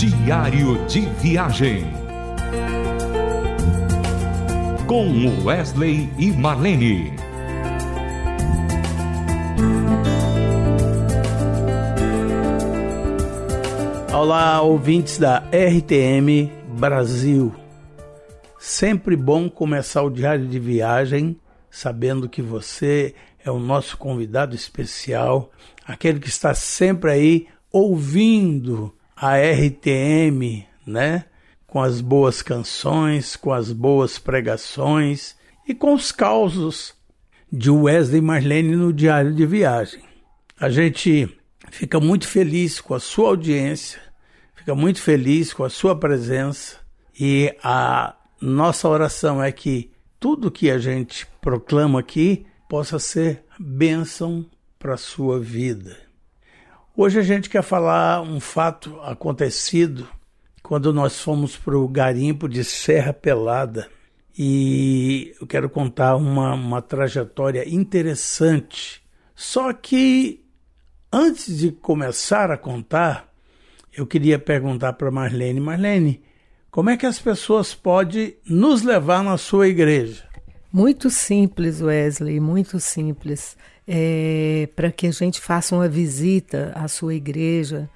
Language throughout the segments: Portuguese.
Diário de Viagem. Com Wesley e Marlene. Olá, ouvintes da RTM Brasil. Sempre bom começar o diário de viagem sabendo que você é o nosso convidado especial, aquele que está sempre aí ouvindo a RTM, né? Com as boas canções, com as boas pregações e com os causos de Wesley Marlene no Diário de Viagem. A gente fica muito feliz com a sua audiência, fica muito feliz com a sua presença e a nossa oração é que tudo que a gente proclama aqui possa ser bênção para a sua vida. Hoje a gente quer falar um fato acontecido quando nós fomos para o garimpo de Serra Pelada e eu quero contar uma, uma trajetória interessante. Só que antes de começar a contar, eu queria perguntar para Marlene: Marlene, como é que as pessoas podem nos levar na sua igreja? Muito simples, Wesley, muito simples. É, Para que a gente faça uma visita à sua igreja,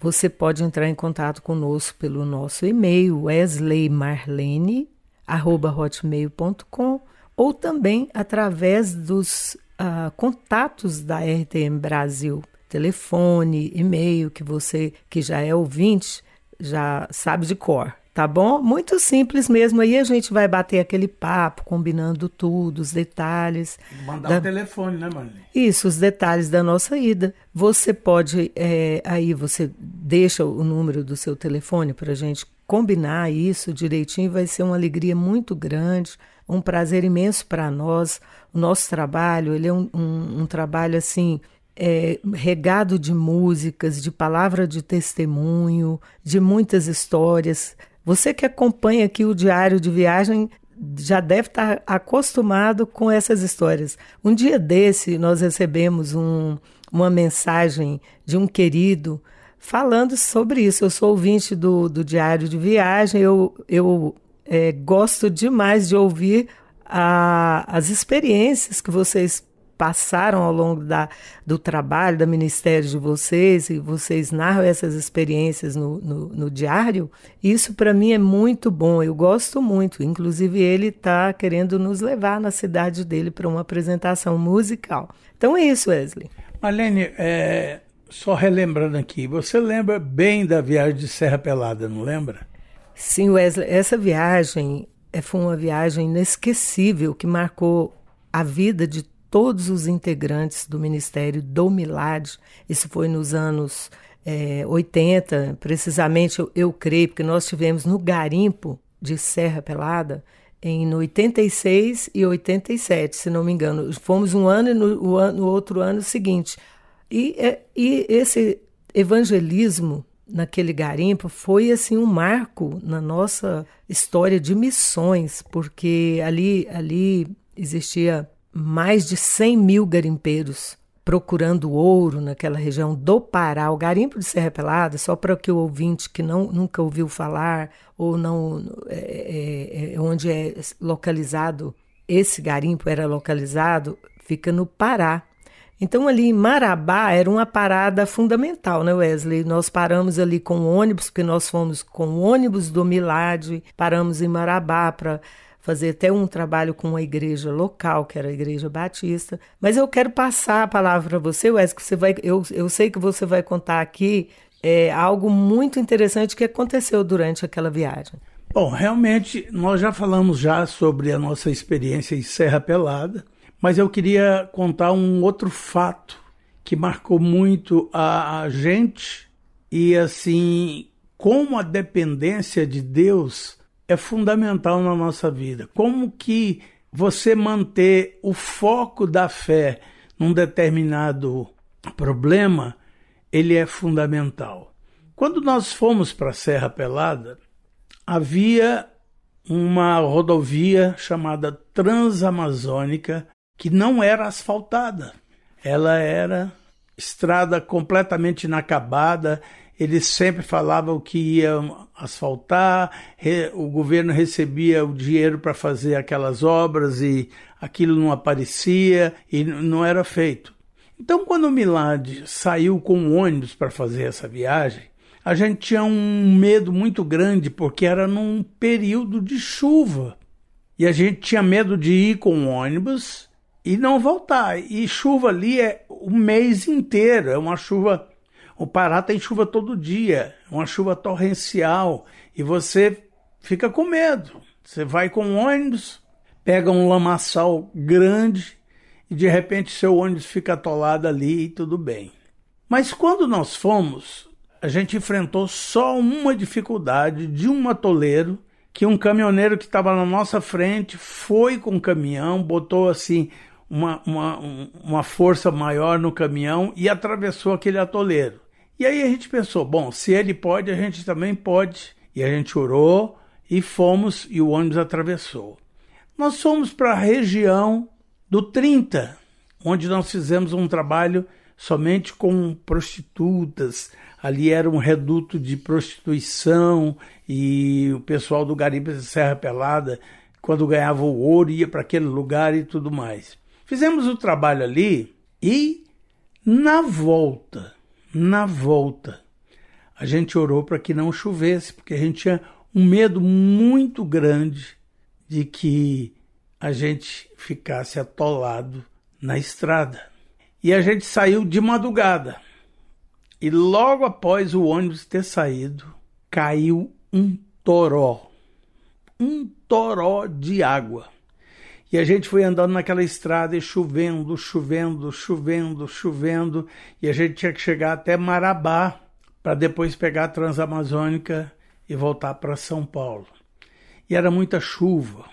você pode entrar em contato conosco pelo nosso e-mail wesleymarlene.hotmail.com ou também através dos uh, contatos da RTM Brasil, telefone, e-mail, que você que já é ouvinte já sabe de cor tá bom? Muito simples mesmo. Aí a gente vai bater aquele papo, combinando tudo, os detalhes. Mandar da... o telefone, né, Marlene? Isso, os detalhes da nossa ida. Você pode, é, aí você deixa o número do seu telefone para a gente combinar isso direitinho. Vai ser uma alegria muito grande, um prazer imenso para nós. O nosso trabalho, ele é um, um, um trabalho assim é, regado de músicas, de palavra de testemunho, de muitas histórias. Você que acompanha aqui o diário de viagem já deve estar acostumado com essas histórias. Um dia desse, nós recebemos um, uma mensagem de um querido falando sobre isso. Eu sou ouvinte do, do diário de viagem, eu, eu é, gosto demais de ouvir a, as experiências que vocês passaram ao longo da, do trabalho, da ministério de vocês, e vocês narram essas experiências no, no, no diário, isso para mim é muito bom, eu gosto muito. Inclusive, ele está querendo nos levar na cidade dele para uma apresentação musical. Então é isso, Wesley. Marlene, é, só relembrando aqui, você lembra bem da viagem de Serra Pelada, não lembra? Sim, Wesley, essa viagem é, foi uma viagem inesquecível que marcou a vida de todos os integrantes do Ministério do Milad. Isso foi nos anos é, 80, precisamente eu, eu creio, porque nós tivemos no garimpo de Serra Pelada em 86 e 87, se não me engano. Fomos um ano e no, no outro ano seguinte. E, é, e esse evangelismo naquele garimpo foi assim um marco na nossa história de missões, porque ali, ali existia mais de 100 mil garimpeiros procurando ouro naquela região do Pará. O garimpo de Serra Pelada, só para que o ouvinte que não, nunca ouviu falar ou não é, é, é, onde é localizado esse garimpo era localizado, fica no Pará. Então ali em Marabá era uma parada fundamental, né, Wesley? Nós paramos ali com o ônibus, porque nós fomos com o ônibus do Milad, paramos em Marabá para fazer até um trabalho com uma igreja local, que era a Igreja Batista. Mas eu quero passar a palavra para você, Wes, que você vai, eu, eu sei que você vai contar aqui é, algo muito interessante que aconteceu durante aquela viagem. Bom, realmente nós já falamos já sobre a nossa experiência em Serra Pelada, mas eu queria contar um outro fato que marcou muito a, a gente e assim como a dependência de Deus é fundamental na nossa vida. Como que você manter o foco da fé num determinado problema, ele é fundamental. Quando nós fomos para a Serra Pelada, havia uma rodovia chamada Transamazônica que não era asfaltada. Ela era estrada completamente inacabada eles sempre falavam que iam asfaltar, o governo recebia o dinheiro para fazer aquelas obras e aquilo não aparecia e não era feito. Então, quando o Milad saiu com o ônibus para fazer essa viagem, a gente tinha um medo muito grande porque era num período de chuva. E a gente tinha medo de ir com o ônibus e não voltar. E chuva ali é o mês inteiro, é uma chuva o Pará tem chuva todo dia, uma chuva torrencial, e você fica com medo. Você vai com um ônibus, pega um lamaçal grande e de repente seu ônibus fica atolado ali e tudo bem. Mas quando nós fomos, a gente enfrentou só uma dificuldade de um atoleiro que um caminhoneiro que estava na nossa frente foi com o caminhão, botou assim uma, uma, uma força maior no caminhão e atravessou aquele atoleiro. E aí a gente pensou, bom, se ele pode, a gente também pode. E a gente orou e fomos e o ônibus atravessou. Nós fomos para a região do 30, onde nós fizemos um trabalho somente com prostitutas. Ali era um reduto de prostituição e o pessoal do Garimpo de Serra Pelada, quando ganhava o ouro, ia para aquele lugar e tudo mais. Fizemos o trabalho ali e na volta na volta, a gente orou para que não chovesse, porque a gente tinha um medo muito grande de que a gente ficasse atolado na estrada. E a gente saiu de madrugada. E logo após o ônibus ter saído, caiu um toró. Um toró de água. E a gente foi andando naquela estrada e chovendo, chovendo, chovendo, chovendo, e a gente tinha que chegar até Marabá para depois pegar a Transamazônica e voltar para São Paulo. E era muita chuva.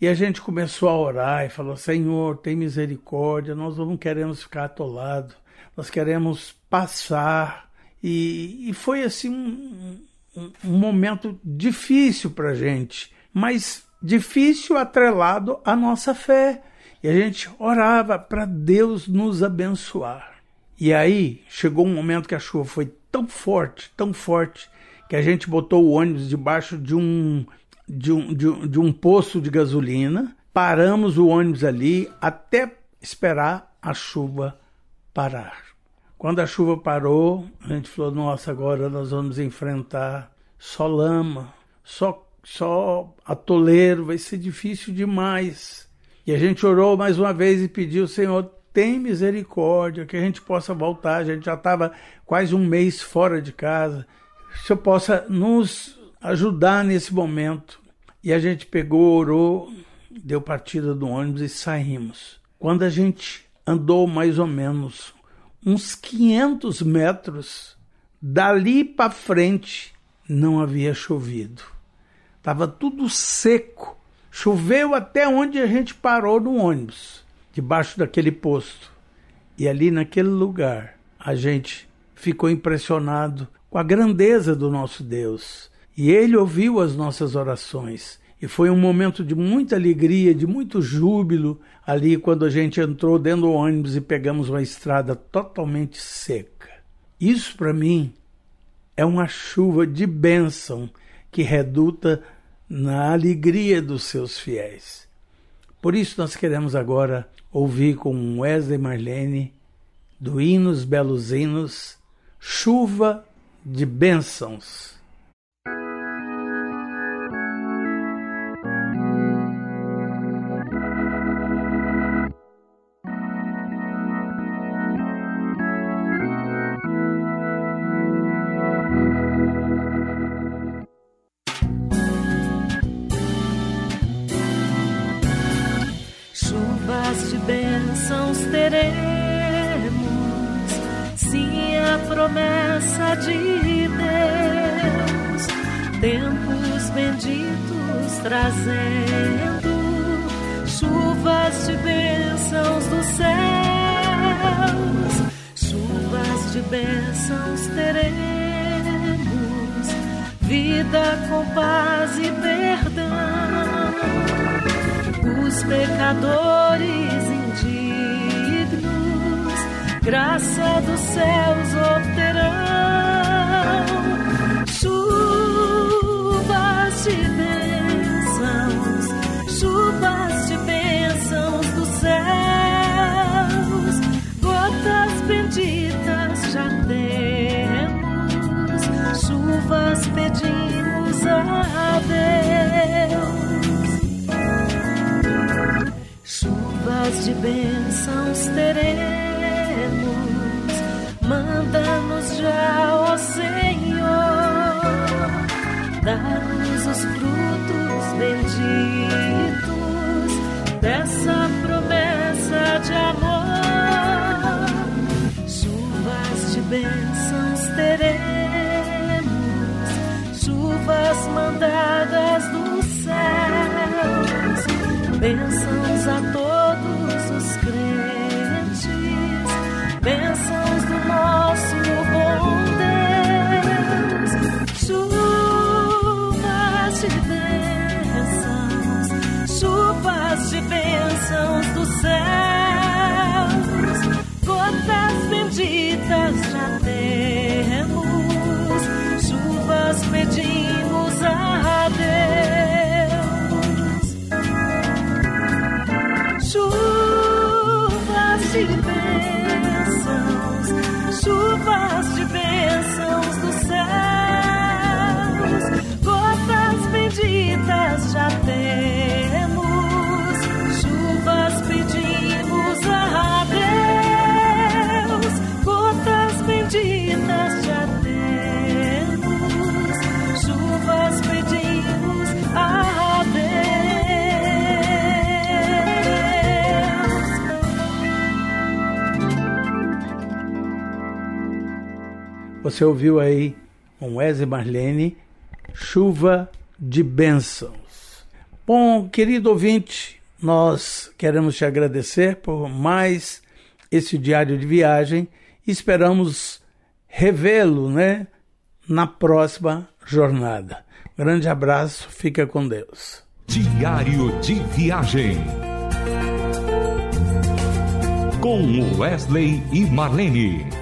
E a gente começou a orar e falou: Senhor, tem misericórdia, nós não queremos ficar atolados, nós queremos passar. E, e foi assim um, um, um momento difícil para a gente, mas difícil atrelado à nossa fé. E a gente orava para Deus nos abençoar. E aí chegou um momento que a chuva foi tão forte, tão forte, que a gente botou o ônibus debaixo de um, de um, de um, de um poço de gasolina, paramos o ônibus ali até esperar a chuva parar. Quando a chuva parou, a gente falou: nossa, agora nós vamos enfrentar só lama, só só atoleiro, vai ser difícil demais. E a gente orou mais uma vez e pediu, Senhor, tem misericórdia, que a gente possa voltar. A gente já estava quase um mês fora de casa. Que o Senhor possa nos ajudar nesse momento. E a gente pegou, orou, deu partida do ônibus e saímos. Quando a gente andou mais ou menos uns 500 metros, dali para frente não havia chovido. Estava tudo seco. Choveu até onde a gente parou no ônibus, debaixo daquele posto. E ali naquele lugar, a gente ficou impressionado com a grandeza do nosso Deus. E ele ouviu as nossas orações. E foi um momento de muita alegria, de muito júbilo ali quando a gente entrou dentro do ônibus e pegamos uma estrada totalmente seca. Isso para mim é uma chuva de bênção que reduta na alegria dos seus fiéis. Por isso nós queremos agora ouvir com Wesley Marlene, do Hinos Belos Hinos, Chuva de Bênçãos. veremos sim a promessa de Deus, tempos benditos trazendo chuvas de bênçãos dos céus, chuvas de bênçãos teremos, vida com paz e perdão. Os pecadores indígenas graça dos céus obterão. Chuvas de bênçãos, chuvas de bênçãos dos céus, gotas benditas já temos, chuvas pedimos a Deus, chuvas de bênçãos teremos. Dessa promessa de amor. Chuvas de bênçãos teremos, chuvas mandadas dos céus, bênçãos Você ouviu aí com Wesley Marlene, Chuva de Bênçãos. Bom, querido ouvinte, nós queremos te agradecer por mais esse diário de viagem e esperamos revê-lo, né, na próxima jornada. Grande abraço, fica com Deus. Diário de Viagem. Com Wesley e Marlene.